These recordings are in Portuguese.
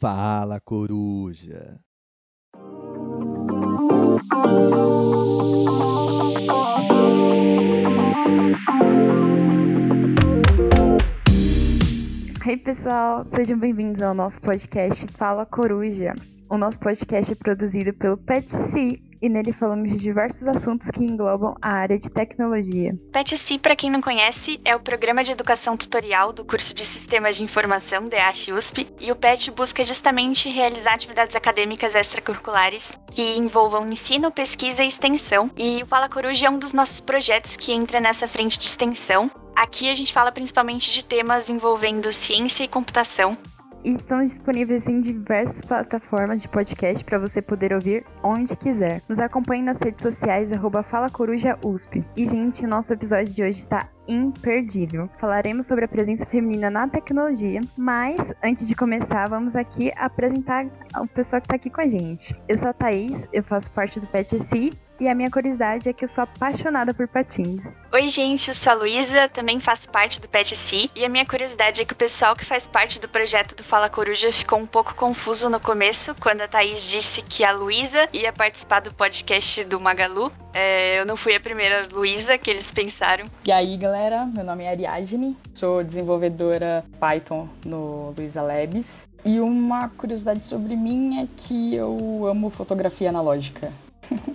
Fala, coruja. Hey pessoal, sejam bem-vindos ao nosso podcast Fala Coruja. O nosso podcast é produzido pelo PetC e nele falamos de diversos assuntos que englobam a área de tecnologia. PetC, para quem não conhece, é o programa de educação tutorial do curso de Sistemas de Informação DH USP, e o PET busca justamente realizar atividades acadêmicas extracurriculares que envolvam ensino, pesquisa e extensão. E o Fala Coruja é um dos nossos projetos que entra nessa frente de extensão. Aqui a gente fala principalmente de temas envolvendo ciência e computação, e estão disponíveis em diversas plataformas de podcast para você poder ouvir onde quiser. Nos acompanhe nas redes sociais, FalaCorujaUSP. E, gente, o nosso episódio de hoje está imperdível. Falaremos sobre a presença feminina na tecnologia, mas antes de começar, vamos aqui apresentar o pessoal que está aqui com a gente. Eu sou a Thaís, eu faço parte do PetSC e a minha curiosidade é que eu sou apaixonada por patins. Oi, gente, eu sou a Luísa, também faço parte do PetC. E a minha curiosidade é que o pessoal que faz parte do projeto do Fala Coruja ficou um pouco confuso no começo, quando a Thaís disse que a Luísa ia participar do podcast do Magalu. É, eu não fui a primeira Luísa que eles pensaram. E aí, galera, meu nome é Ariadne, sou desenvolvedora Python no Luiza Labs. E uma curiosidade sobre mim é que eu amo fotografia analógica.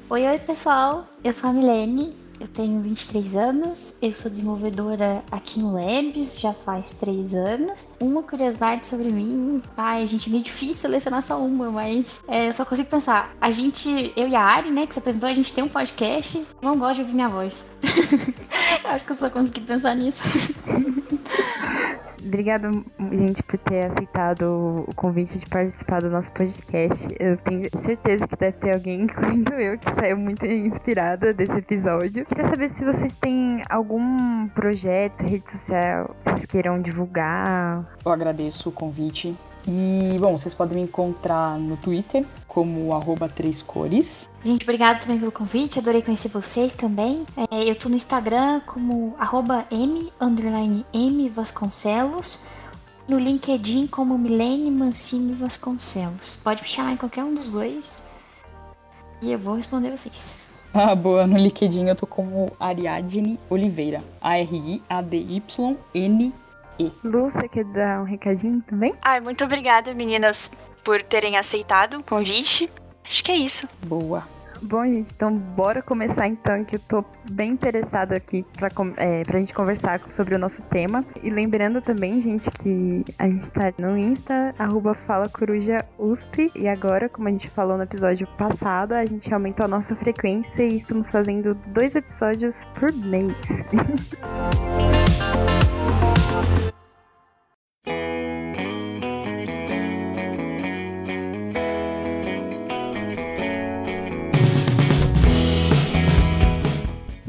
Oi, oi pessoal, eu sou a Milene, eu tenho 23 anos, eu sou desenvolvedora aqui no Labs já faz 3 anos. Uma curiosidade sobre mim, ai, gente, é meio difícil selecionar só uma, mas é, eu só consigo pensar. A gente, eu e a Ari, né, que se apresentou, a gente tem um podcast, não gosto de ouvir minha voz. Acho que eu só consegui pensar nisso. Obrigada, gente, por ter aceitado o convite de participar do nosso podcast. Eu tenho certeza que deve ter alguém, incluindo eu, que saiu muito inspirada desse episódio. Queria saber se vocês têm algum projeto, rede social, que vocês queiram divulgar. Eu agradeço o convite. E, bom, vocês podem me encontrar no Twitter como arroba três cores. Gente, obrigada também pelo convite, adorei conhecer vocês também. É, eu tô no Instagram como arroba M, underline M Vasconcelos. No LinkedIn como Milene Mancini Vasconcelos. Pode me chamar em qualquer um dos dois. E eu vou responder vocês. Ah, boa. No LinkedIn eu tô como Ariadne Oliveira. A-R-I-A-D-Y-N e. Lu, você quer dar um recadinho também? Ai, muito obrigada, meninas, por terem aceitado o convite. Acho que é isso. Boa. Bom, gente, então bora começar então, que eu tô bem interessada aqui pra, é, pra gente conversar sobre o nosso tema. E lembrando também, gente, que a gente tá no Insta, arroba Fala Coruja USP. E agora, como a gente falou no episódio passado, a gente aumentou a nossa frequência e estamos fazendo dois episódios por mês.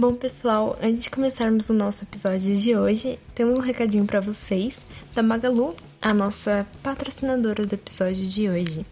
Bom, pessoal, antes de começarmos o nosso episódio de hoje, temos um recadinho para vocês da Magalu, a nossa patrocinadora do episódio de hoje.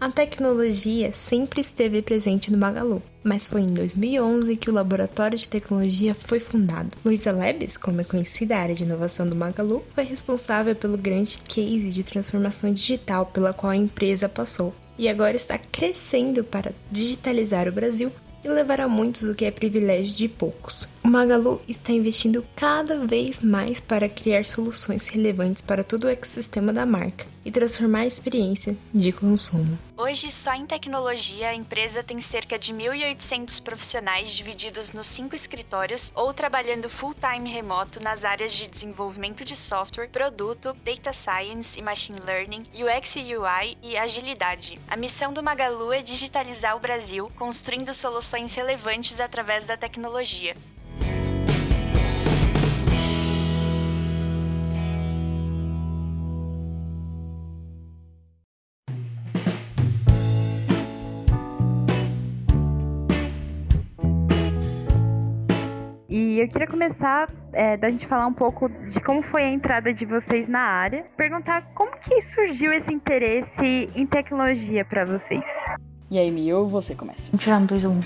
A tecnologia sempre esteve presente no Magalu, mas foi em 2011 que o laboratório de tecnologia foi fundado. Luiza Labs, como é conhecida a área de inovação do Magalu, foi responsável pelo grande case de transformação digital pela qual a empresa passou e agora está crescendo para digitalizar o Brasil e levar a muitos o que é privilégio de poucos. O Magalu está investindo cada vez mais para criar soluções relevantes para todo o ecossistema da marca e transformar a experiência de consumo. Hoje, só em tecnologia, a empresa tem cerca de 1.800 profissionais divididos nos cinco escritórios ou trabalhando full-time remoto nas áreas de desenvolvimento de software, produto, data science e machine learning, UX e UI e agilidade. A missão do Magalu é digitalizar o Brasil, construindo soluções relevantes através da tecnologia. Eu queria começar é, da gente falar um pouco de como foi a entrada de vocês na área. Perguntar como que surgiu esse interesse em tecnologia para vocês. E aí, Mio, você começa. Vamos tirar um 2 ou 1. Um.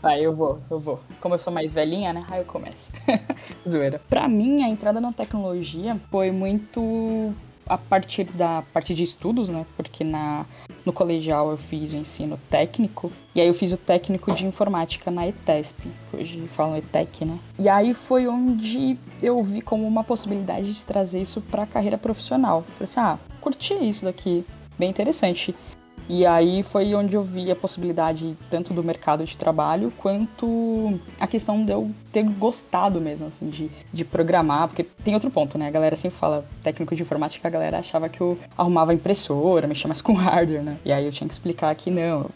Vai, eu vou, eu vou. Como eu sou mais velhinha, né? Aí eu começo. Zoeira. Pra mim, a entrada na tecnologia foi muito a partir da parte de estudos, né? Porque na, no colegial eu fiz o ensino técnico e aí eu fiz o técnico de informática na ETESP, hoje falam ETEC, né? E aí foi onde eu vi como uma possibilidade de trazer isso para a carreira profissional. Falei assim, ah, curti isso daqui, bem interessante. E aí foi onde eu vi a possibilidade tanto do mercado de trabalho quanto a questão de eu ter gostado mesmo, assim, de, de programar. Porque tem outro ponto, né? A galera sempre fala, técnico de informática, a galera achava que eu arrumava impressora, mexia mais com hardware, né? E aí eu tinha que explicar que não,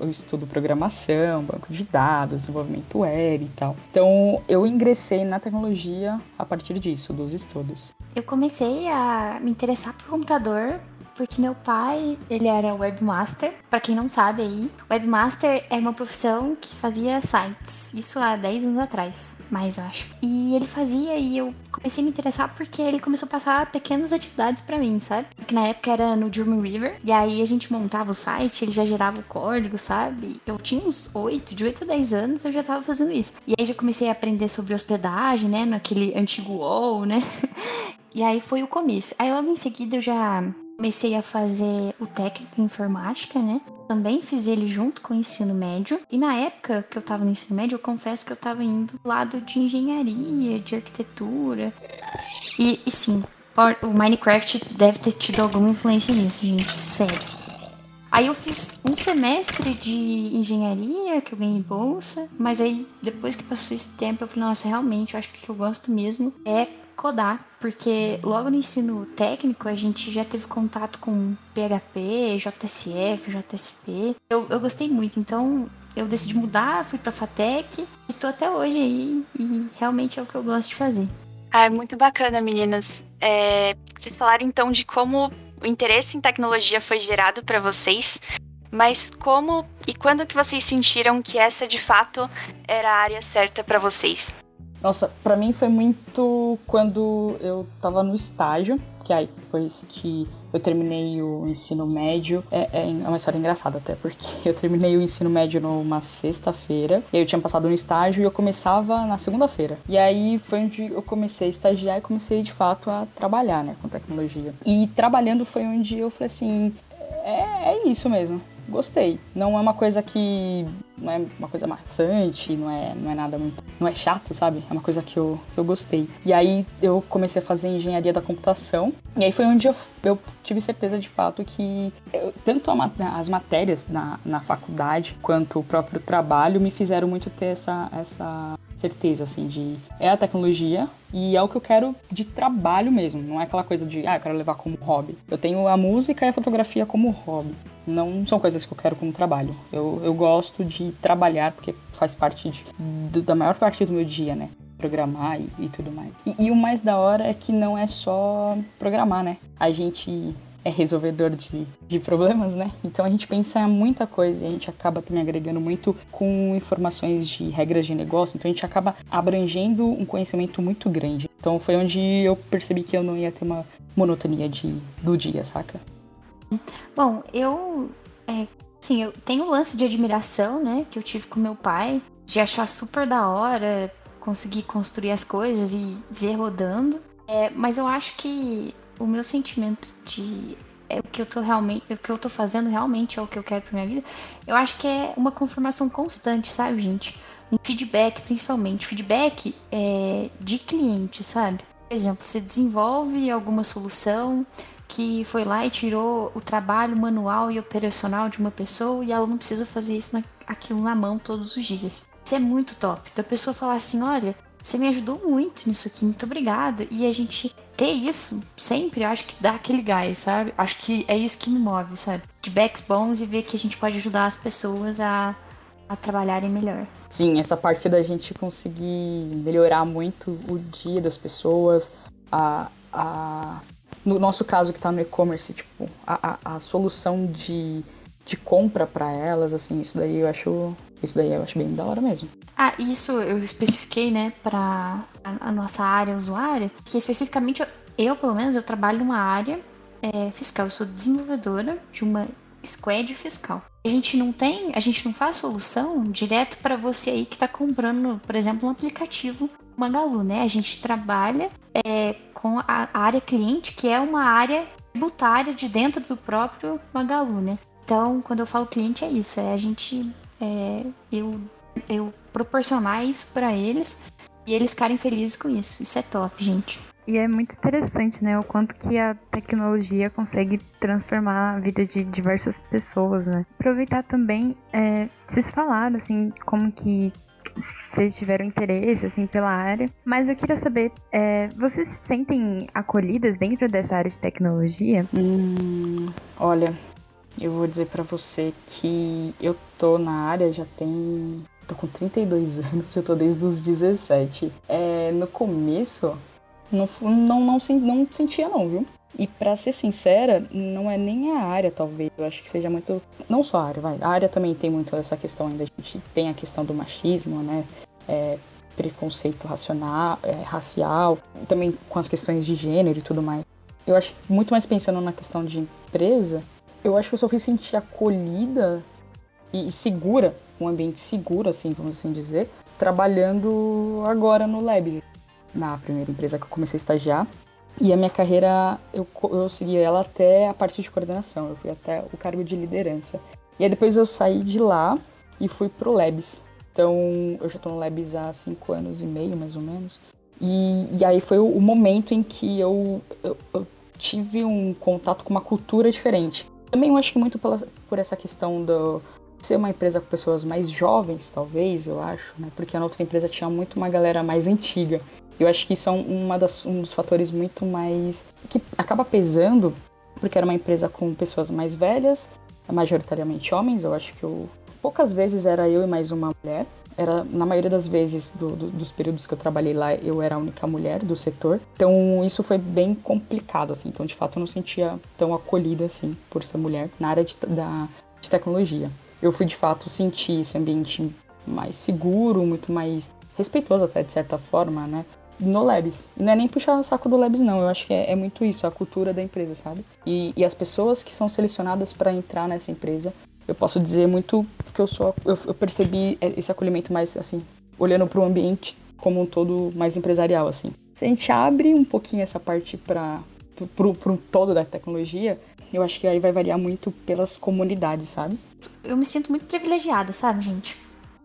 eu estudo programação, banco de dados, desenvolvimento web e tal. Então, eu ingressei na tecnologia a partir disso, dos estudos. Eu comecei a me interessar por computador porque meu pai, ele era webmaster. Para quem não sabe aí, webmaster é uma profissão que fazia sites. Isso há 10 anos atrás, mais eu acho. E ele fazia e eu comecei a me interessar porque ele começou a passar pequenas atividades para mim, sabe? Porque na época era no Dreamweaver e aí a gente montava o site, ele já gerava o código, sabe? Eu tinha uns 8, de 8 a 10 anos eu já tava fazendo isso. E aí já comecei a aprender sobre hospedagem, né, naquele antigo wall, né? E aí foi o começo. Aí logo em seguida eu já comecei a fazer o técnico em informática, né? Também fiz ele junto com o ensino médio. E na época que eu tava no ensino médio, eu confesso que eu tava indo do lado de engenharia, de arquitetura. E, e sim, o Minecraft deve ter tido alguma influência nisso, gente, sério. Aí eu fiz um semestre de engenharia, que eu ganhei bolsa, mas aí depois que passou esse tempo eu falei, nossa, realmente, eu acho que o que eu gosto mesmo é codar, porque logo no ensino técnico a gente já teve contato com PHP, JSF, JSP. Eu, eu gostei muito, então eu decidi mudar, fui pra FATEC e tô até hoje aí e realmente é o que eu gosto de fazer. Ah, é muito bacana, meninas. É, vocês falaram então de como o interesse em tecnologia foi gerado para vocês, mas como e quando que vocês sentiram que essa de fato era a área certa para vocês? Nossa, para mim foi muito quando eu tava no estágio, que aí depois que eu terminei o ensino médio, é, é, uma história engraçada até, porque eu terminei o ensino médio numa sexta-feira, e aí eu tinha passado no estágio e eu começava na segunda-feira. E aí foi onde eu comecei a estagiar e comecei de fato a trabalhar, né, com tecnologia. E trabalhando foi onde eu falei assim, é, é isso mesmo gostei. Não é uma coisa que. Não é uma coisa maçante, não é, não é nada muito. Não é chato, sabe? É uma coisa que eu, eu gostei. E aí eu comecei a fazer engenharia da computação. E aí foi onde eu, eu tive certeza de fato que eu, tanto a, as matérias na, na faculdade quanto o próprio trabalho me fizeram muito ter essa, essa certeza, assim, de é a tecnologia e é o que eu quero de trabalho mesmo. Não é aquela coisa de, ah, eu quero levar como hobby. Eu tenho a música e a fotografia como hobby não são coisas que eu quero como trabalho. Eu, eu gosto de trabalhar porque faz parte de, de, da maior parte do meu dia, né? Programar e, e tudo mais. E, e, o mais da hora é que não é só programar, né? A gente é resolvedor de, de problemas, né? Então a gente pensa muita coisa e a gente acaba também agregando muito com informações de regras de negócio, então a gente acaba abrangendo um conhecimento muito grande. Então foi onde eu percebi que eu não ia ter uma monotonia de, do dia, saca? Bom, eu. É, sim, eu tenho um lance de admiração, né? Que eu tive com meu pai, de achar super da hora conseguir construir as coisas e ver rodando. É, mas eu acho que o meu sentimento de é o que eu tô realmente, o que eu tô fazendo realmente é o que eu quero pra minha vida. Eu acho que é uma confirmação constante, sabe, gente? Um feedback, principalmente. Feedback é, de cliente, sabe? Por exemplo, você desenvolve alguma solução, que foi lá e tirou o trabalho manual e operacional de uma pessoa e ela não precisa fazer isso na, aquilo na mão todos os dias. Isso é muito top. Da pessoa falar assim, olha, você me ajudou muito nisso aqui, muito obrigada. E a gente ter isso sempre, acho que dá aquele gás, sabe? Acho que é isso que me move, sabe? De backs bons e ver que a gente pode ajudar as pessoas a, a trabalharem melhor. Sim, essa parte da gente conseguir melhorar muito o dia das pessoas, a, a no nosso caso que está no e-commerce, tipo, a, a, a, solução de, de compra para elas, assim, isso daí eu acho. Isso daí eu acho bem da hora mesmo. Ah, isso eu especifiquei, né, para a, a, nossa área usuária, que especificamente eu, eu, pelo menos, eu trabalho numa área é, fiscal. Eu sou desenvolvedora de uma squad fiscal. A gente não tem, a gente não faz solução direto para você aí que está comprando, por exemplo, um aplicativo Magalu, né? A gente trabalha é, com a área cliente, que é uma área tributária de dentro do próprio Magalu, né? Então, quando eu falo cliente, é isso, é a gente, é, eu, eu proporcionar isso para eles e eles ficarem felizes com isso. Isso é top, gente. E é muito interessante, né? O quanto que a tecnologia consegue transformar a vida de diversas pessoas, né? Aproveitar também, é, vocês falaram, assim, como que vocês tiveram interesse, assim, pela área. Mas eu queria saber, é, vocês se sentem acolhidas dentro dessa área de tecnologia? Hum, olha, eu vou dizer para você que eu tô na área já tem... Tô com 32 anos, eu tô desde os 17. É, no começo, não, não, não, não sentia não, viu? E para ser sincera, não é nem a área, talvez. Eu acho que seja muito. Não só a área, vai. A área também tem muito essa questão ainda. A gente tem a questão do machismo, né? É, preconceito racional, é, racial, também com as questões de gênero e tudo mais. Eu acho muito mais pensando na questão de empresa, eu acho que eu só fui sentir acolhida e, e segura, um ambiente seguro, assim, vamos assim dizer, trabalhando agora no Labs na primeira empresa que eu comecei a estagiar. E a minha carreira, eu, eu segui ela até a parte de coordenação, eu fui até o cargo de liderança. E aí depois eu saí de lá e fui pro Labs. Então, eu já tô no Labs há cinco anos e meio, mais ou menos. E, e aí foi o, o, momento em que eu, eu, eu, tive um contato com uma cultura diferente. Também eu acho que muito pela, por essa questão do ser uma empresa com pessoas mais jovens, talvez, eu acho, né? Porque a outra empresa tinha muito uma galera mais antiga. Eu acho que isso é uma das, um dos fatores muito mais. que acaba pesando, porque era uma empresa com pessoas mais velhas, majoritariamente homens. Eu acho que eu. Poucas vezes era eu e mais uma mulher. Era, na maioria das vezes do, do, dos períodos que eu trabalhei lá, eu era a única mulher do setor. Então isso foi bem complicado, assim. Então, de fato, eu não sentia tão acolhida assim por ser mulher na área de, da, de tecnologia. Eu fui de fato sentir esse ambiente mais seguro, muito mais respeitoso até de certa forma, né? No Labs. E não é nem puxar o saco do Labs, não. Eu acho que é, é muito isso, a cultura da empresa, sabe? E, e as pessoas que são selecionadas para entrar nessa empresa, eu posso dizer muito que eu sou. Eu, eu percebi esse acolhimento mais, assim, olhando para o ambiente como um todo mais empresarial, assim. Se a gente abre um pouquinho essa parte para pro, pro todo da tecnologia, eu acho que aí vai variar muito pelas comunidades, sabe? Eu me sinto muito privilegiada, sabe, gente?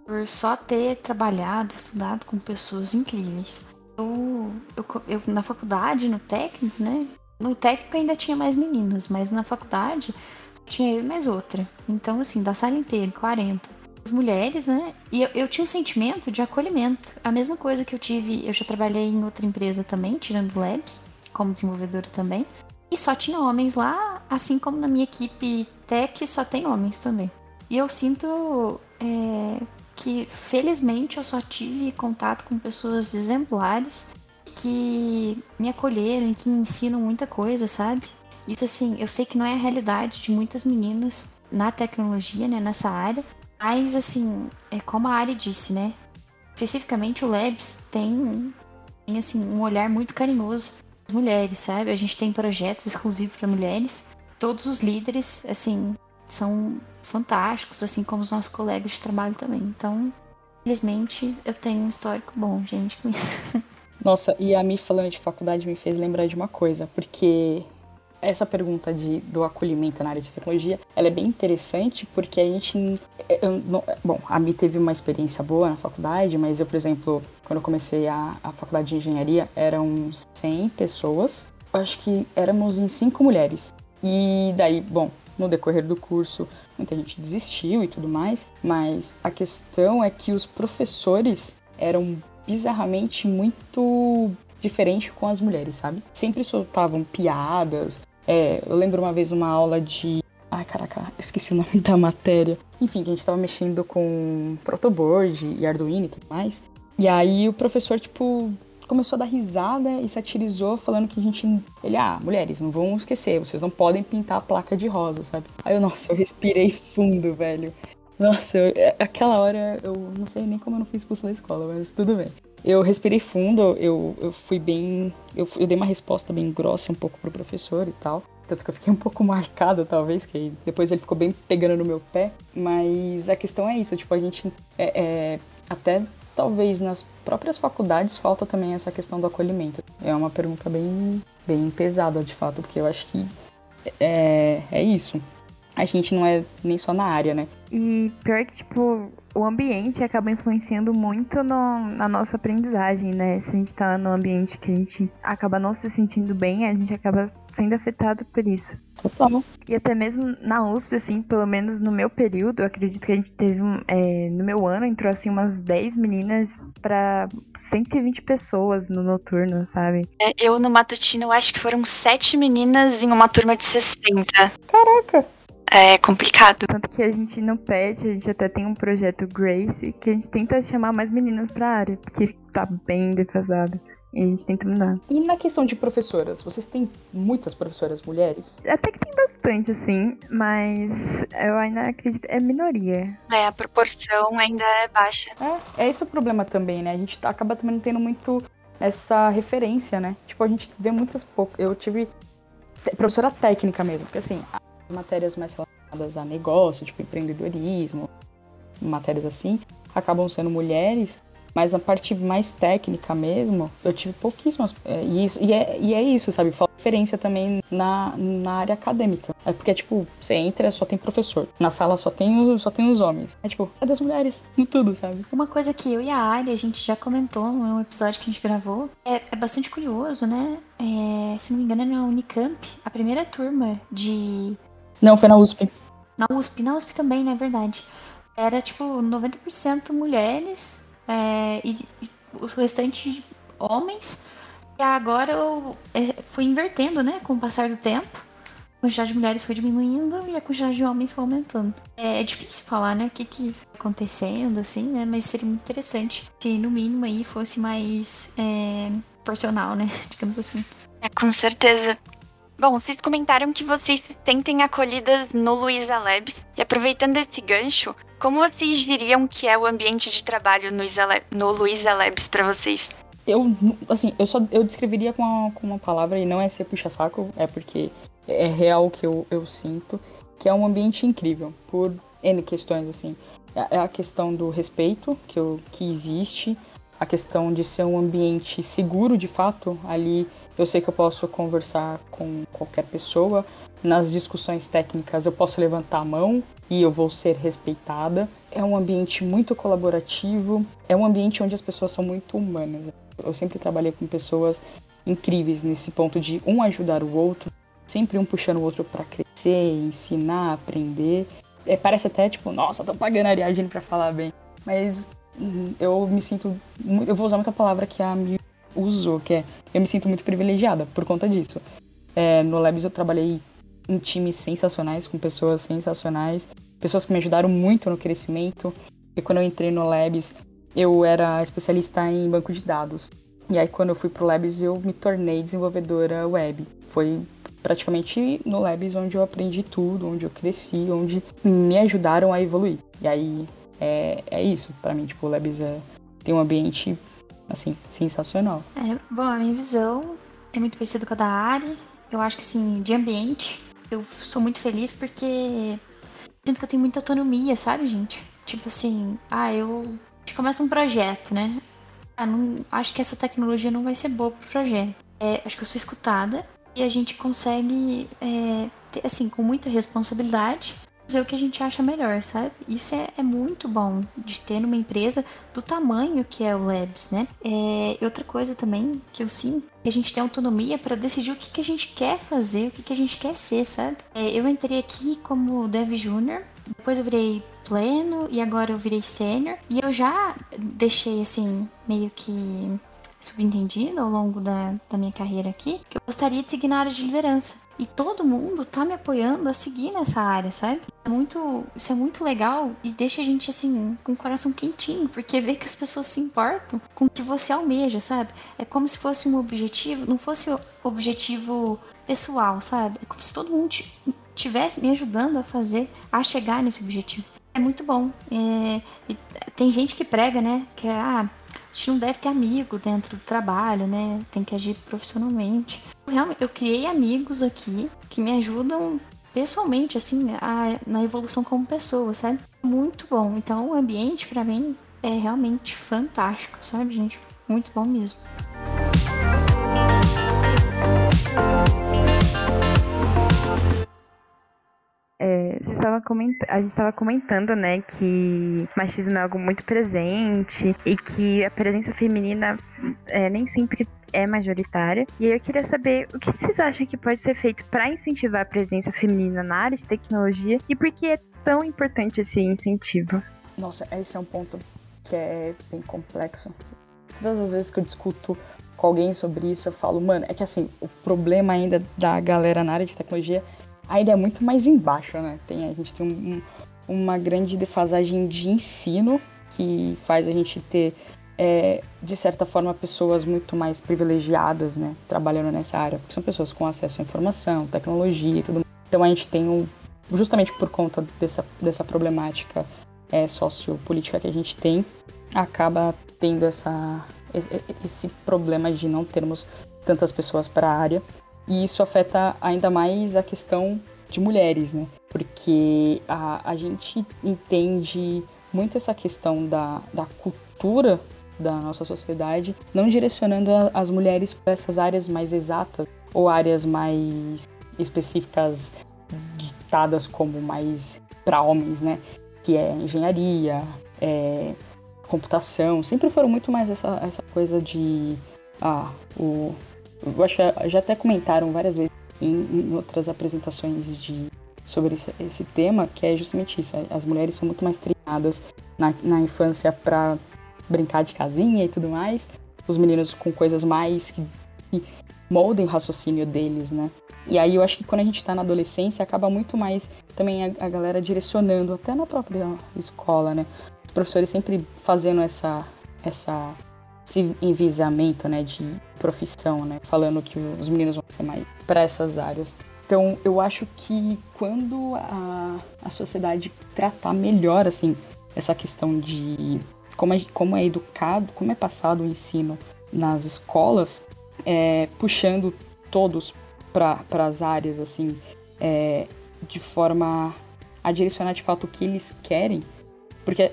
Por só ter trabalhado, estudado com pessoas incríveis. Eu, eu, eu, na faculdade, no técnico, né? No técnico ainda tinha mais meninas, mas na faculdade tinha eu mais outra. Então, assim, da sala inteira, 40. As mulheres, né? E eu, eu tinha um sentimento de acolhimento. A mesma coisa que eu tive, eu já trabalhei em outra empresa também, tirando labs, como desenvolvedora também. E só tinha homens lá, assim como na minha equipe tech só tem homens também. E eu sinto é, que felizmente eu só tive contato com pessoas exemplares que me acolheram e que me ensinam muita coisa, sabe? Isso assim, eu sei que não é a realidade de muitas meninas na tecnologia, né, nessa área, mas assim, é como a área disse, né? Especificamente o Labs tem, tem assim um olhar muito carinhoso das mulheres, sabe? A gente tem projetos exclusivos para mulheres. Todos os líderes, assim, são fantásticos, assim como os nossos colegas de trabalho também. Então, felizmente, eu tenho um histórico bom, gente, com isso. Nossa, e a Mi falando de faculdade me fez lembrar de uma coisa, porque essa pergunta de, do acolhimento na área de tecnologia, ela é bem interessante porque a gente, eu, não, bom, a Mi teve uma experiência boa na faculdade, mas eu, por exemplo, quando eu comecei a, a faculdade de engenharia, eram 100 pessoas, acho que éramos em cinco mulheres. E daí, bom, no decorrer do curso, muita gente desistiu e tudo mais, mas a questão é que os professores eram bizarramente muito diferentes com as mulheres, sabe? Sempre soltavam piadas. É, eu lembro uma vez uma aula de. Ai, caraca, esqueci o nome da matéria. Enfim, que a gente tava mexendo com protoboard e Arduino e tudo mais. E aí o professor, tipo, começou a dar risada e satirizou, falando que a gente. Ele, ah, mulheres, não vão esquecer, vocês não podem pintar a placa de rosa, sabe? Aí eu, nossa, eu respirei fundo, velho. Nossa, eu, é, aquela hora eu não sei nem como eu não fui expulso da escola, mas tudo bem. Eu respirei fundo, eu, eu fui bem. Eu, eu dei uma resposta bem grossa um pouco pro professor e tal. Tanto que eu fiquei um pouco marcada, talvez, que depois ele ficou bem pegando no meu pé. Mas a questão é isso, tipo, a gente. É, é, até talvez nas próprias faculdades falta também essa questão do acolhimento. É uma pergunta bem, bem pesada, de fato, porque eu acho que é, é isso. A gente não é nem só na área, né? E pior que, tipo, o ambiente acaba influenciando muito no, na nossa aprendizagem, né? Se a gente tá num ambiente que a gente acaba não se sentindo bem, a gente acaba sendo afetado por isso. Total. E até mesmo na USP, assim, pelo menos no meu período, eu acredito que a gente teve, um, é, no meu ano, entrou assim umas 10 meninas para 120 pessoas no noturno, sabe? É, eu no matutino, acho que foram 7 meninas em uma turma de 60. Caraca! É complicado. Tanto que a gente no PET, a gente até tem um projeto Grace, que a gente tenta chamar mais meninas pra área, porque tá bem defasado. E a gente tenta mudar. E na questão de professoras, vocês têm muitas professoras mulheres? Até que tem bastante, assim, mas eu ainda acredito, é minoria. É, a proporção ainda é baixa. É, é esse o problema também, né? A gente acaba também não tendo muito essa referência, né? Tipo, a gente vê muitas poucas. Eu tive professora técnica mesmo, porque assim, matérias mais relacionadas a negócio, tipo empreendedorismo, matérias assim, acabam sendo mulheres, mas a parte mais técnica mesmo, eu tive pouquíssimas. É, e, isso, e, é, e é isso, sabe? Falta diferença também na, na área acadêmica. É porque, tipo, você entra, só tem professor. Na sala só tem, só tem os homens. É tipo, é das mulheres, no tudo, sabe? Uma coisa que eu e a Ari, a gente já comentou no episódio que a gente gravou, é, é bastante curioso, né? É, se não me engano, é na Unicamp, a primeira turma de não, foi na USP. Na USP, na USP também, né? Verdade. Era tipo 90% mulheres é, e, e, o restante homens. E agora eu é, fui invertendo, né? Com o passar do tempo. A quantidade de mulheres foi diminuindo e a quantidade de homens foi aumentando. É, é difícil falar, né? O que que acontecendo, assim, né? Mas seria muito interessante se no mínimo aí fosse mais é, proporcional, né? Digamos assim. É, com certeza. Bom, vocês comentaram que vocês se sentem acolhidas no Luiza Labs. E aproveitando esse gancho, como vocês diriam que é o ambiente de trabalho no, no Luiza Labs para vocês? Eu, assim, eu só eu descreveria com uma, com uma palavra, e não é ser puxa-saco, é porque é real o que eu, eu sinto, que é um ambiente incrível, por N questões, assim. É, é a questão do respeito que, eu, que existe, a questão de ser um ambiente seguro, de fato, ali eu sei que eu posso conversar com qualquer pessoa. Nas discussões técnicas eu posso levantar a mão e eu vou ser respeitada. É um ambiente muito colaborativo, é um ambiente onde as pessoas são muito humanas. Eu sempre trabalhei com pessoas incríveis nesse ponto de um ajudar o outro, sempre um puxando o outro para crescer, ensinar, aprender. É, parece até tipo, nossa, tô pagando a Ariadne para falar bem. Mas hum, eu me sinto. Eu vou usar muita palavra que a Mi usou, que é eu me sinto muito privilegiada por conta disso. É, no Labs eu trabalhei em times sensacionais, com pessoas sensacionais, pessoas que me ajudaram muito no crescimento. E quando eu entrei no Labs, eu era especialista em banco de dados. E aí quando eu fui pro Labs, eu me tornei desenvolvedora web. Foi praticamente no Labs onde eu aprendi tudo, onde eu cresci, onde me ajudaram a evoluir. E aí é, é isso, para mim, tipo, o Labs é, tem um ambiente assim, sensacional. É, bom, a minha visão é muito parecida com a da Ari. Eu acho que, assim, de ambiente, eu sou muito feliz porque sinto que eu tenho muita autonomia, sabe, gente? Tipo assim, ah, eu. A gente começa um projeto, né? Ah, não, acho que essa tecnologia não vai ser boa pro projeto. É, acho que eu sou escutada e a gente consegue, é, ter, assim, com muita responsabilidade, fazer o que a gente acha melhor, sabe? Isso é, é, muito bom de ter numa empresa do tamanho que é o Labs, né? É, outra coisa também que eu sinto que a gente tem autonomia para decidir o que, que a gente quer fazer, o que, que a gente quer ser, sabe? É, eu entrei aqui como Dev Junior, depois eu virei pleno e agora eu virei sênior e eu já deixei assim meio que subentendido ao longo da, da minha carreira aqui que eu gostaria de seguir na área de liderança. E todo mundo tá me apoiando a seguir nessa área, sabe? É muito, isso é muito legal e deixa a gente assim com o coração quentinho, porque vê que as pessoas se importam com o que você almeja, sabe? É como se fosse um objetivo, não fosse objetivo pessoal, sabe? É como se todo mundo tivesse me ajudando a fazer, a chegar nesse objetivo. É muito bom. É, tem gente que prega, né? Que é, ah, a gente não deve ter amigo dentro do trabalho, né? Tem que agir profissionalmente. Realmente, eu criei amigos aqui que me ajudam pessoalmente, assim, a, na evolução como pessoa, sabe? Muito bom. Então, o ambiente, para mim, é realmente fantástico, sabe, gente? Muito bom mesmo. É, você estava comentando, a gente estava comentando, né, que machismo é algo muito presente e que a presença feminina é, nem sempre é majoritária. E eu queria saber o que vocês acham que pode ser feito para incentivar a presença feminina na área de tecnologia e por que é tão importante esse incentivo? Nossa, esse é um ponto que é bem complexo. Todas as vezes que eu discuto com alguém sobre isso, eu falo, mano, é que assim, o problema ainda da galera na área de tecnologia ainda é muito mais embaixo, né? Tem, a gente tem um, uma grande defasagem de ensino que faz a gente ter, é, de certa forma, pessoas muito mais privilegiadas, né? Trabalhando nessa área. Porque são pessoas com acesso à informação, tecnologia e tudo mais. Então a gente tem um, justamente por conta dessa, dessa problemática é, sociopolítica que a gente tem, acaba tendo essa, esse problema de não termos tantas pessoas para a área. E isso afeta ainda mais a questão de mulheres, né? Porque a, a gente entende muito essa questão da, da cultura da nossa sociedade, não direcionando a, as mulheres para essas áreas mais exatas ou áreas mais específicas ditadas como mais para homens, né? Que é engenharia, é, computação, sempre foram muito mais essa, essa coisa de. Ah, o. Eu acho já até comentaram várias vezes em, em outras apresentações de, sobre esse, esse, tema, que é justamente isso. As mulheres são muito mais treinadas na, na infância para brincar de casinha e tudo mais. Os meninos com coisas mais que, que moldem o raciocínio deles, né? E aí eu acho que quando a gente está na adolescência, acaba muito mais também a, a, galera direcionando, até na própria escola, né? professores sempre fazendo essa, essa, esse envisamento né, de profissão, né, falando que os meninos vão ser mais para essas áreas. Então, eu acho que quando a, a sociedade tratar melhor assim essa questão de como é, como é educado, como é passado o ensino nas escolas, é, puxando todos para as áreas assim, é, de forma a direcionar de fato o que eles querem, porque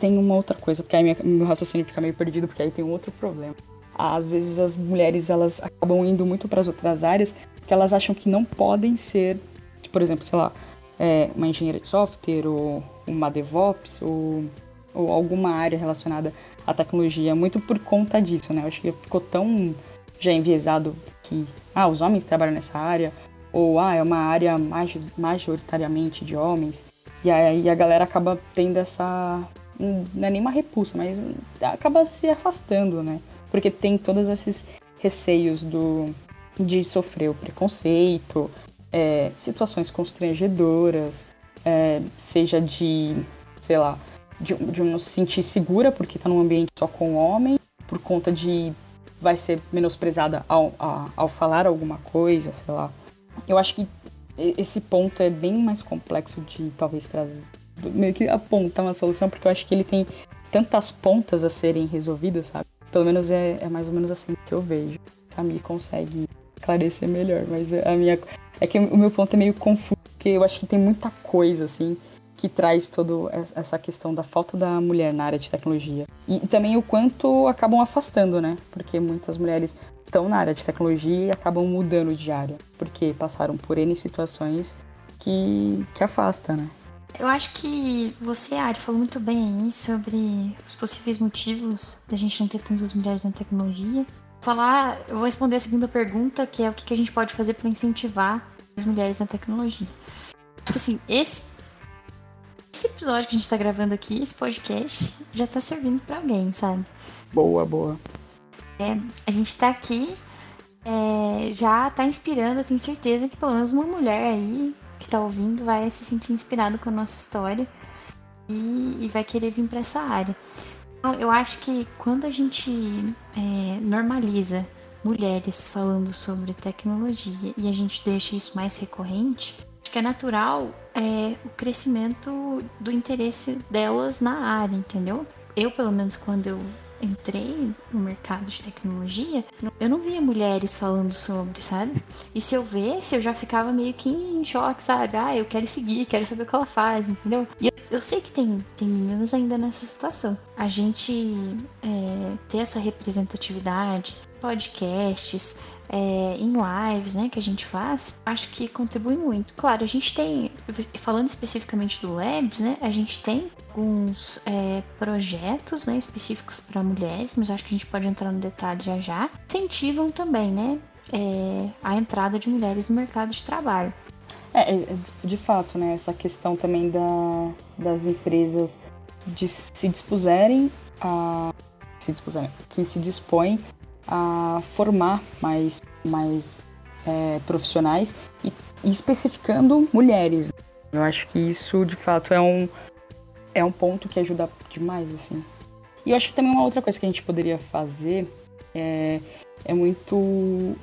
tem uma outra coisa, porque aí minha, meu raciocínio fica meio perdido, porque aí tem um outro problema. Às vezes as mulheres elas acabam indo muito para as outras áreas que elas acham que não podem ser, por exemplo, sei lá, é, uma engenheira de software ou uma DevOps ou, ou alguma área relacionada à tecnologia, muito por conta disso, né? Eu acho que ficou tão já enviesado que ah, os homens trabalham nessa área, ou ah, é uma área majoritariamente de homens. E aí a galera acaba tendo essa não é nem uma repulsa, mas acaba se afastando, né? Porque tem todos esses receios do de sofrer o preconceito, é, situações constrangedoras, é, seja de, sei lá, de, de não se sentir segura porque tá num ambiente só com homem, por conta de vai ser menosprezada ao, ao, ao falar alguma coisa, sei lá. Eu acho que esse ponto é bem mais complexo de talvez trazer, meio que apontar uma solução, porque eu acho que ele tem tantas pontas a serem resolvidas, sabe? Pelo menos é, é mais ou menos assim que eu vejo. A Mi consegue esclarecer melhor, mas a minha. É que o meu ponto é meio confuso, porque eu acho que tem muita coisa, assim, que traz toda essa questão da falta da mulher na área de tecnologia. E, e também o quanto acabam afastando, né? Porque muitas mulheres estão na área de tecnologia e acabam mudando de área, porque passaram por N situações que, que afasta, né? Eu acho que você, Ari, falou muito bem aí sobre os possíveis motivos da gente não ter tantas mulheres na tecnologia. Falar, eu vou responder a segunda pergunta, que é o que a gente pode fazer para incentivar as mulheres na tecnologia. Assim, esse, esse episódio que a gente está gravando aqui, esse podcast, já está servindo para alguém, sabe? Boa, boa. É, a gente está aqui, é, já está inspirando, eu tenho certeza que pelo menos uma mulher aí que tá ouvindo vai se sentir inspirado com a nossa história e, e vai querer vir para essa área. Então, eu acho que quando a gente é, normaliza mulheres falando sobre tecnologia e a gente deixa isso mais recorrente, acho que é natural é, o crescimento do interesse delas na área, entendeu? Eu, pelo menos, quando eu entrei no mercado de tecnologia, eu não via mulheres falando sobre, sabe? E se eu visse, eu já ficava meio que em choque, sabe? Ah, eu quero seguir, quero saber o que ela faz, entendeu? E eu, eu sei que tem, tem meninas ainda nessa situação. A gente é, ter essa representatividade, podcasts, é, em lives, né, que a gente faz, acho que contribui muito. Claro, a gente tem, falando especificamente do Labs, né, a gente tem alguns é, projetos, né, específicos para mulheres, mas acho que a gente pode entrar no detalhe já já. Incentivam também, né, é, a entrada de mulheres no mercado de trabalho. É, é de fato, né, essa questão também da, das empresas de se dispuserem a se dispuserem, que se dispõem a formar mais, mais é, profissionais e, especificando mulheres. Eu acho que isso, de fato, é um, é um ponto que ajuda demais, assim. E eu acho que também uma outra coisa que a gente poderia fazer é, é muito.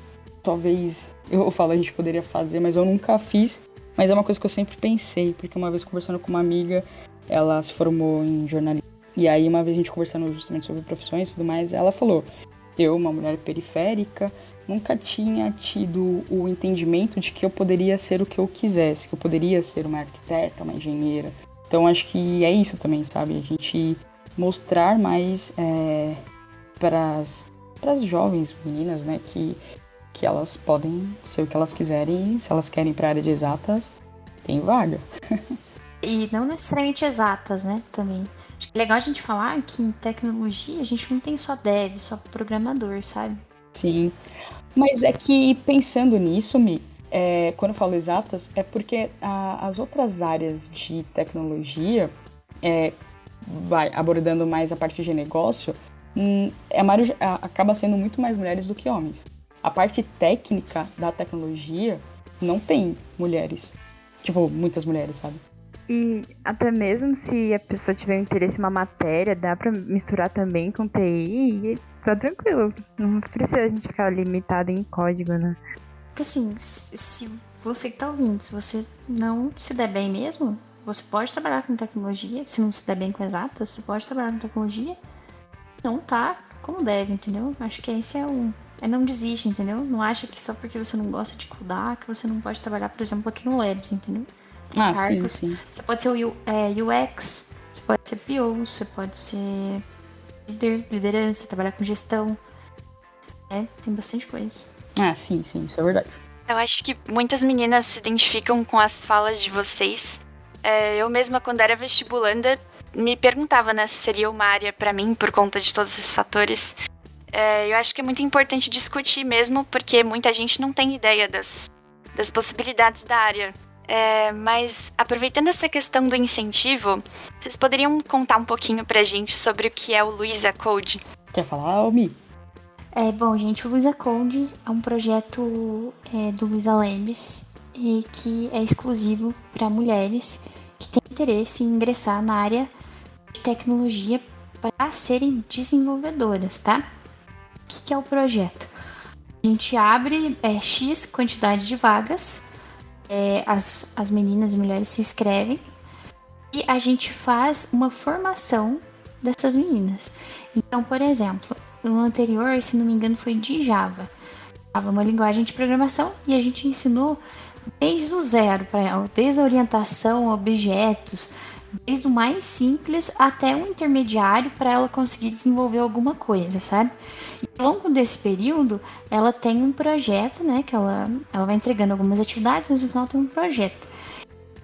Talvez. Eu falo a gente poderia fazer, mas eu nunca fiz. Mas é uma coisa que eu sempre pensei, porque uma vez conversando com uma amiga, ela se formou em jornalismo. E aí, uma vez a gente conversando justamente sobre profissões e tudo mais, ela falou: eu, uma mulher periférica, nunca tinha tido o entendimento de que eu poderia ser o que eu quisesse, que eu poderia ser uma arquiteta, uma engenheira. Então acho que é isso também, sabe? A gente mostrar mais é, para as jovens meninas, né, que, que elas podem ser o que elas quiserem, se elas querem para a área de exatas, tem vaga. e não necessariamente exatas, né, também. Acho que é legal a gente falar que em tecnologia a gente não tem só dev, só programador, sabe? Sim. Mas é que pensando nisso, Mi, é, quando eu falo exatas, é porque a, as outras áreas de tecnologia, é, vai abordando mais a parte de negócio, hum, é acaba sendo muito mais mulheres do que homens. A parte técnica da tecnologia não tem mulheres. Tipo, muitas mulheres, sabe? E até mesmo se a pessoa tiver interesse em uma matéria, dá pra misturar também com TI e tá tranquilo. Não precisa a gente ficar limitado em código, né? Porque assim, se você que tá ouvindo, se você não se der bem mesmo, você pode trabalhar com tecnologia. Se não se der bem com exatas, você pode trabalhar com tecnologia. Não tá como deve, entendeu? Acho que esse é o. É não desiste, entendeu? Não acha que só porque você não gosta de codar que você não pode trabalhar, por exemplo, aqui no Labs, entendeu? Ah, cargos. Sim, sim. Você pode ser o é, UX, você pode ser PO, você pode ser líder, liderança, trabalhar com gestão. É, tem bastante coisa. Ah, sim, sim, isso é verdade. Eu acho que muitas meninas se identificam com as falas de vocês. É, eu mesma, quando era vestibulanda, me perguntava né, se seria uma área para mim por conta de todos esses fatores. É, eu acho que é muito importante discutir mesmo, porque muita gente não tem ideia das, das possibilidades da área. É, mas aproveitando essa questão do incentivo, vocês poderiam contar um pouquinho pra gente sobre o que é o Luiza Code? Quer falar, Omi? É, bom, gente, o Luiza Code é um projeto é, do Luiza Labs e que é exclusivo para mulheres que têm interesse em ingressar na área de tecnologia para serem desenvolvedoras, tá? O que, que é o projeto? A gente abre é, X quantidade de vagas é, as, as meninas e mulheres se inscrevem e a gente faz uma formação dessas meninas. Então, por exemplo, no anterior, se não me engano, foi de Java. Java é uma linguagem de programação e a gente ensinou desde o zero para ela, desde a orientação, objetos, desde o mais simples até o intermediário para ela conseguir desenvolver alguma coisa, sabe? Ao longo desse período, ela tem um projeto, né? Que ela, ela vai entregando algumas atividades, mas no final tem um projeto.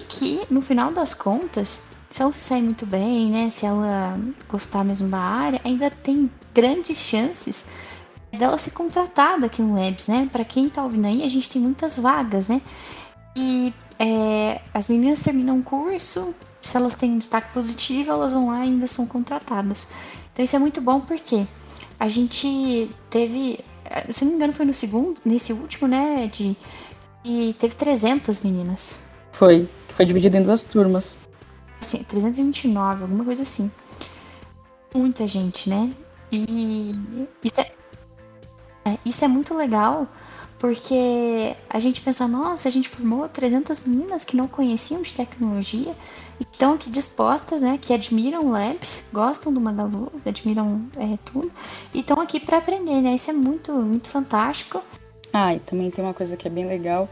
Que, no final das contas, se ela sair muito bem, né? Se ela gostar mesmo da área, ainda tem grandes chances dela ser contratada aqui no Labs, né? Para quem tá ouvindo aí, a gente tem muitas vagas, né? E é, as meninas terminam o curso, se elas têm um destaque positivo, elas vão lá e ainda são contratadas. Então isso é muito bom porque a gente teve, se não me engano foi no segundo, nesse último, né, de e teve 300 meninas. Foi, foi dividido em duas turmas. Assim, 329, alguma coisa assim. Muita gente, né? E isso é, é, isso é muito legal porque a gente pensa, nossa, a gente formou 300 meninas que não conheciam de tecnologia e estão aqui dispostas, né, que admiram Labs, gostam do Magalu, admiram é, tudo, e estão aqui para aprender, né? Isso é muito, muito fantástico. Ah, e também tem uma coisa que é bem legal,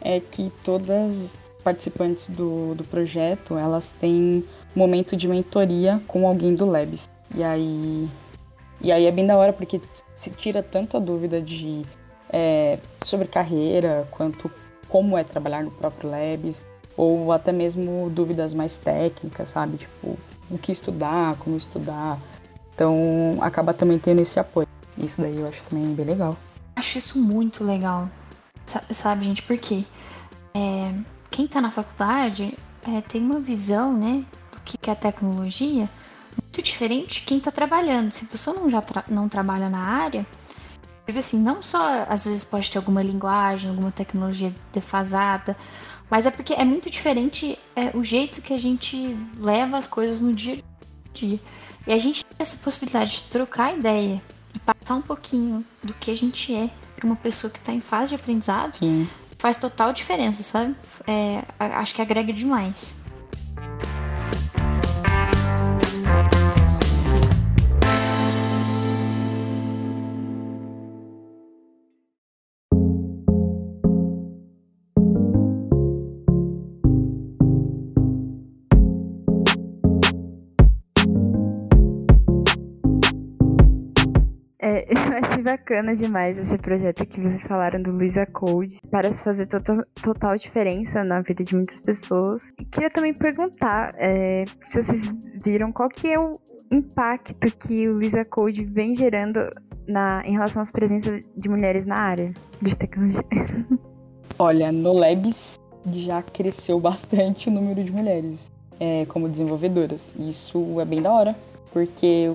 é que todas participantes do, do projeto, elas têm momento de mentoria com alguém do Labs. E aí, e aí é bem da hora porque se tira tanto a dúvida de é, sobre carreira, quanto como é trabalhar no próprio Labs, ou até mesmo dúvidas mais técnicas, sabe? Tipo, o que estudar, como estudar. Então, acaba também tendo esse apoio. Isso daí eu acho também bem legal. Acho isso muito legal. Sabe, gente, por quê? É, quem está na faculdade é, tem uma visão, né, do que é a tecnologia muito diferente de quem está trabalhando. Se a pessoa não já tra não trabalha na área, digo assim, não só às vezes pode ter alguma linguagem, alguma tecnologia defasada, mas é porque é muito diferente é, o jeito que a gente leva as coisas no dia a dia. E a gente tem essa possibilidade de trocar ideia e passar um pouquinho do que a gente é para uma pessoa que está em fase de aprendizado. Sim faz total diferença, sabe? É, acho que agrega demais. Bacana demais esse projeto que vocês falaram do Luisa Code. Parece fazer total, total diferença na vida de muitas pessoas. E queria também perguntar é, se vocês viram qual que é o impacto que o Luisa Code vem gerando na, em relação às presenças de mulheres na área de tecnologia. Olha, no Labs já cresceu bastante o número de mulheres é, como desenvolvedoras. Isso é bem da hora, porque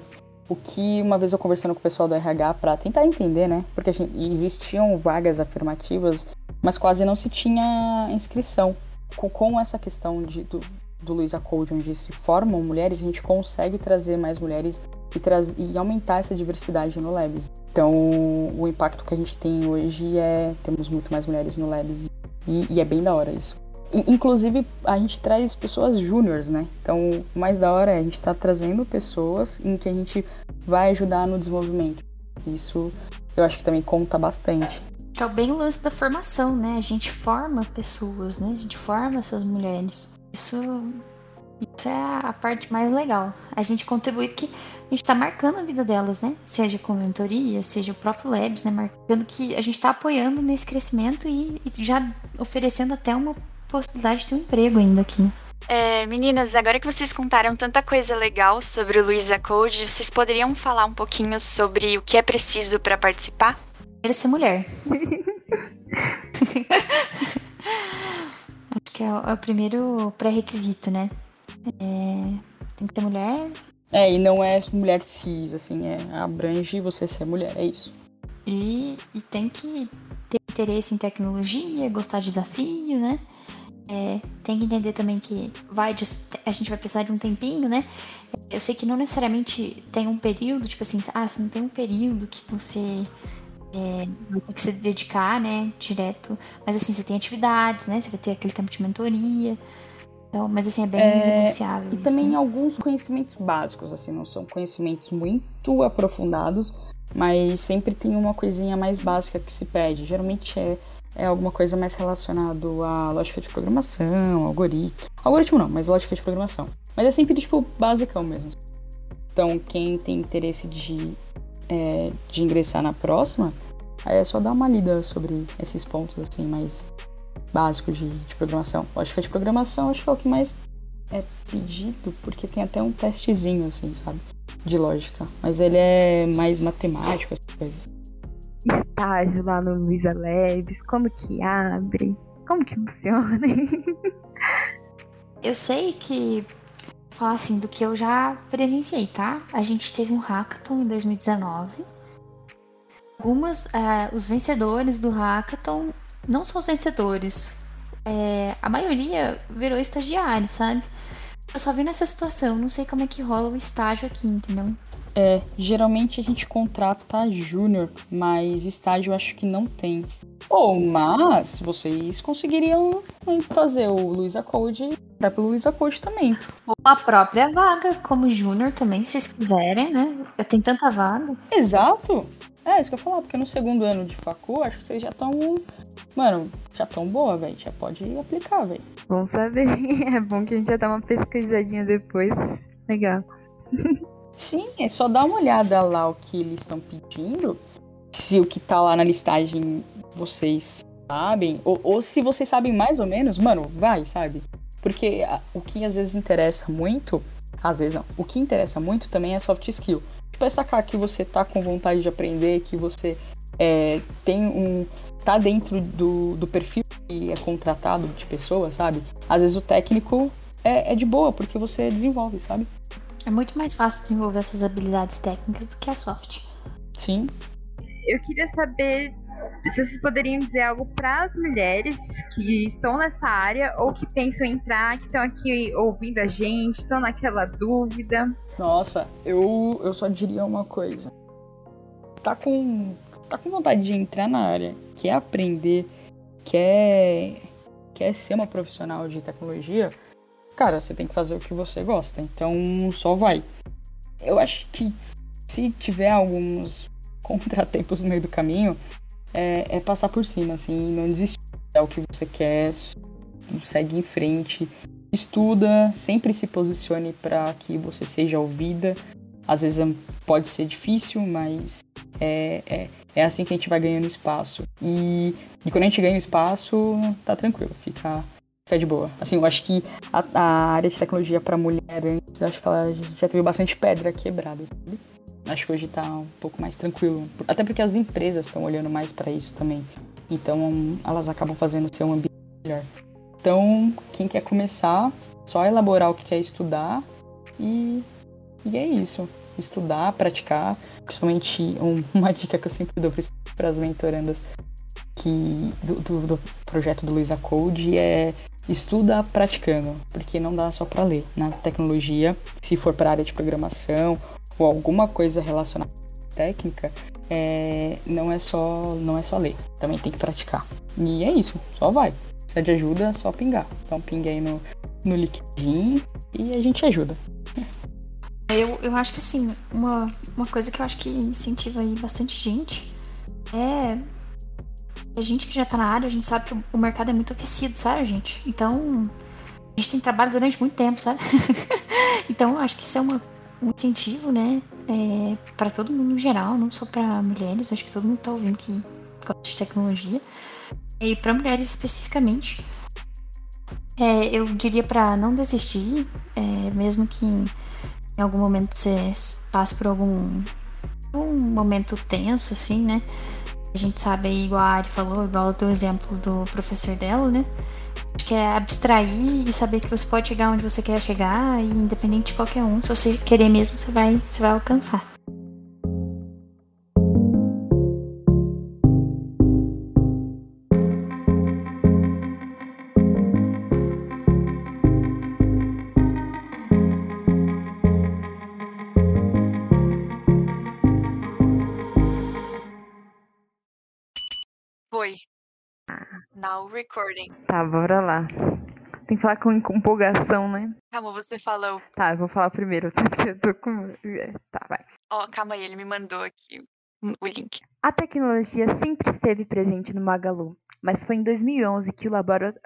o que uma vez eu conversando com o pessoal do RH para tentar entender, né? Porque gente, existiam vagas afirmativas, mas quase não se tinha inscrição. Com, com essa questão de, do, do Luiza Code, onde se formam mulheres, a gente consegue trazer mais mulheres e, traz, e aumentar essa diversidade no Labs. Então, o impacto que a gente tem hoje é temos muito mais mulheres no Labs e, e é bem da hora isso. Inclusive, a gente traz pessoas júniores, né? Então, o mais da hora é a gente estar tá trazendo pessoas em que a gente vai ajudar no desenvolvimento. Isso eu acho que também conta bastante. Que é bem o lance da formação, né? A gente forma pessoas, né? A gente forma essas mulheres. Isso, isso é a parte mais legal. A gente contribui porque a gente está marcando a vida delas, né? Seja com mentoria, seja o próprio Labs, né? Marcando que a gente está apoiando nesse crescimento e, e já oferecendo até uma possibilidade de ter um emprego ainda aqui. É, meninas, agora que vocês contaram tanta coisa legal sobre o Luiza Code, vocês poderiam falar um pouquinho sobre o que é preciso para participar? Primeiro ser mulher. Acho que é o, é o primeiro pré-requisito, né? É, tem que ser mulher. É, e não é mulher cis, assim, é abrange você ser mulher, é isso. E, e tem que ter interesse em tecnologia, gostar de desafio, né? É, tem que entender também que vai a gente vai precisar de um tempinho, né? Eu sei que não necessariamente tem um período, tipo assim, ah, você não tem um período que você é, vai ter que se dedicar, né, direto. Mas assim, você tem atividades, né? Você vai ter aquele tempo de mentoria. Então, mas assim, é bem é, negociável. E isso, também né? alguns conhecimentos básicos, assim, não são conhecimentos muito aprofundados, mas sempre tem uma coisinha mais básica que se pede. Geralmente é é alguma coisa mais relacionado à lógica de programação, algoritmo. Algoritmo não, mas lógica de programação. Mas é sempre, tipo, basicão mesmo. Então, quem tem interesse de, é, de ingressar na próxima, aí é só dar uma lida sobre esses pontos, assim, mais básicos de, de programação. Lógica de programação, acho que é o que mais é pedido, porque tem até um testezinho, assim, sabe? De lógica. Mas ele é mais matemático, essas coisas estágio lá no Luiza Labs? Quando que abre? Como que funciona? eu sei que falar assim do que eu já presenciei, tá? A gente teve um hackathon em 2019. Algumas, uh, os vencedores do hackathon não são os vencedores. É, a maioria virou estagiário, sabe? Eu só vi nessa situação, não sei como é que rola o estágio aqui, entendeu? É, geralmente a gente contrata júnior, mas estágio eu acho que não tem. Ou, mas, vocês conseguiriam fazer o Luiza Code para pelo Luiza Code também. Ou a própria vaga, como júnior também, se vocês quiserem, né? Eu tenho tanta vaga. Exato. É, isso que eu ia falar, porque no segundo ano de facu, acho que vocês já estão. Mano, já estão boa, velho. Já pode aplicar, velho. Bom saber. É bom que a gente já dá uma pesquisadinha depois. Legal. Sim, é só dar uma olhada lá o que eles estão pedindo. Se o que tá lá na listagem vocês sabem. Ou, ou se vocês sabem mais ou menos, mano, vai, sabe? Porque o que às vezes interessa muito. Às vezes não. O que interessa muito também é soft skill. Tipo, é sacar que você tá com vontade de aprender, que você é, tem um. tá dentro do, do perfil que é contratado de pessoa, sabe? Às vezes o técnico é, é de boa, porque você desenvolve, sabe? É muito mais fácil desenvolver essas habilidades técnicas do que a soft. Sim. Eu queria saber se vocês poderiam dizer algo para as mulheres que estão nessa área ou que pensam em entrar, que estão aqui ouvindo a gente, estão naquela dúvida. Nossa, eu, eu só diria uma coisa. Tá com, tá com vontade de entrar na área, quer aprender, quer, quer ser uma profissional de tecnologia, cara, você tem que fazer o que você gosta. Então só vai. Eu acho que se tiver alguns contratempos no meio do caminho, é, é passar por cima, assim, não desistir. É o que você quer, segue em frente, estuda, sempre se posicione para que você seja ouvida. Às vezes pode ser difícil, mas é, é, é assim que a gente vai ganhando espaço. E, e quando a gente ganha espaço, tá tranquilo, fica, fica de boa. Assim, eu acho que a, a área de tecnologia para mulher antes, acho que ela já teve bastante pedra quebrada, sabe? Acho que hoje está um pouco mais tranquilo. Até porque as empresas estão olhando mais para isso também. Então elas acabam fazendo ser um ambiente melhor. Então, quem quer começar, só elaborar o que quer estudar e, e é isso. Estudar, praticar. Principalmente um, uma dica que eu sempre dou para as mentorandas que, do, do, do projeto do Luiza Code é estuda praticando, porque não dá só para ler. Na tecnologia, se for para a área de programação ou alguma coisa relacionada à técnica, é, não é só não é só ler, também tem que praticar. E é isso, só vai. Se é de ajuda, é só pingar. Então pinga aí no, no LinkedIn e a gente ajuda. Eu, eu acho que assim, uma, uma coisa que eu acho que incentiva aí bastante gente é a gente que já tá na área, a gente sabe que o mercado é muito aquecido, sabe, gente? Então, a gente tem trabalho durante muito tempo, sabe? então, acho que isso é uma um incentivo, né? É, para todo mundo em geral, não só para mulheres, acho que todo mundo tá ouvindo que gosta de tecnologia. E para mulheres especificamente, é, eu diria para não desistir, é, mesmo que em, algum momento você passe por algum um momento tenso, assim, né? A gente sabe aí, igual a Ari falou, igual o exemplo do professor dela, né? que é abstrair e saber que você pode chegar onde você quer chegar, e independente de qualquer um, se você querer mesmo, você vai, você vai alcançar. Now recording. Tá, bora lá. Tem que falar com empolgação, né? Calma, você falou. Tá, eu vou falar primeiro, tá? Porque eu tô com. É, tá, vai. Ó, oh, calma aí, ele me mandou aqui o link. A tecnologia sempre esteve presente no Magalu, mas foi em 2011 que o laboratório.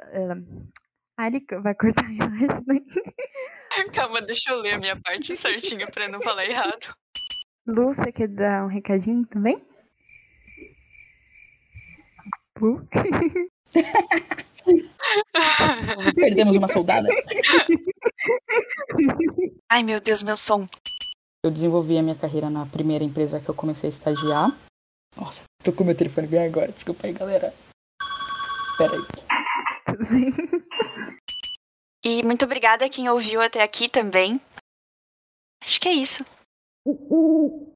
Ah, ele vai cortar a imagem, né? Calma, deixa eu ler a minha parte certinha pra não falar errado. Lu, você quer dar um recadinho também? Lu? Perdemos uma soldada. Ai, meu Deus, meu som. Eu desenvolvi a minha carreira na primeira empresa que eu comecei a estagiar. Nossa, tô com meu telefone bem agora. Desculpa aí, galera. Pera aí. Tudo bem. E muito obrigada a quem ouviu até aqui também. Acho que é isso.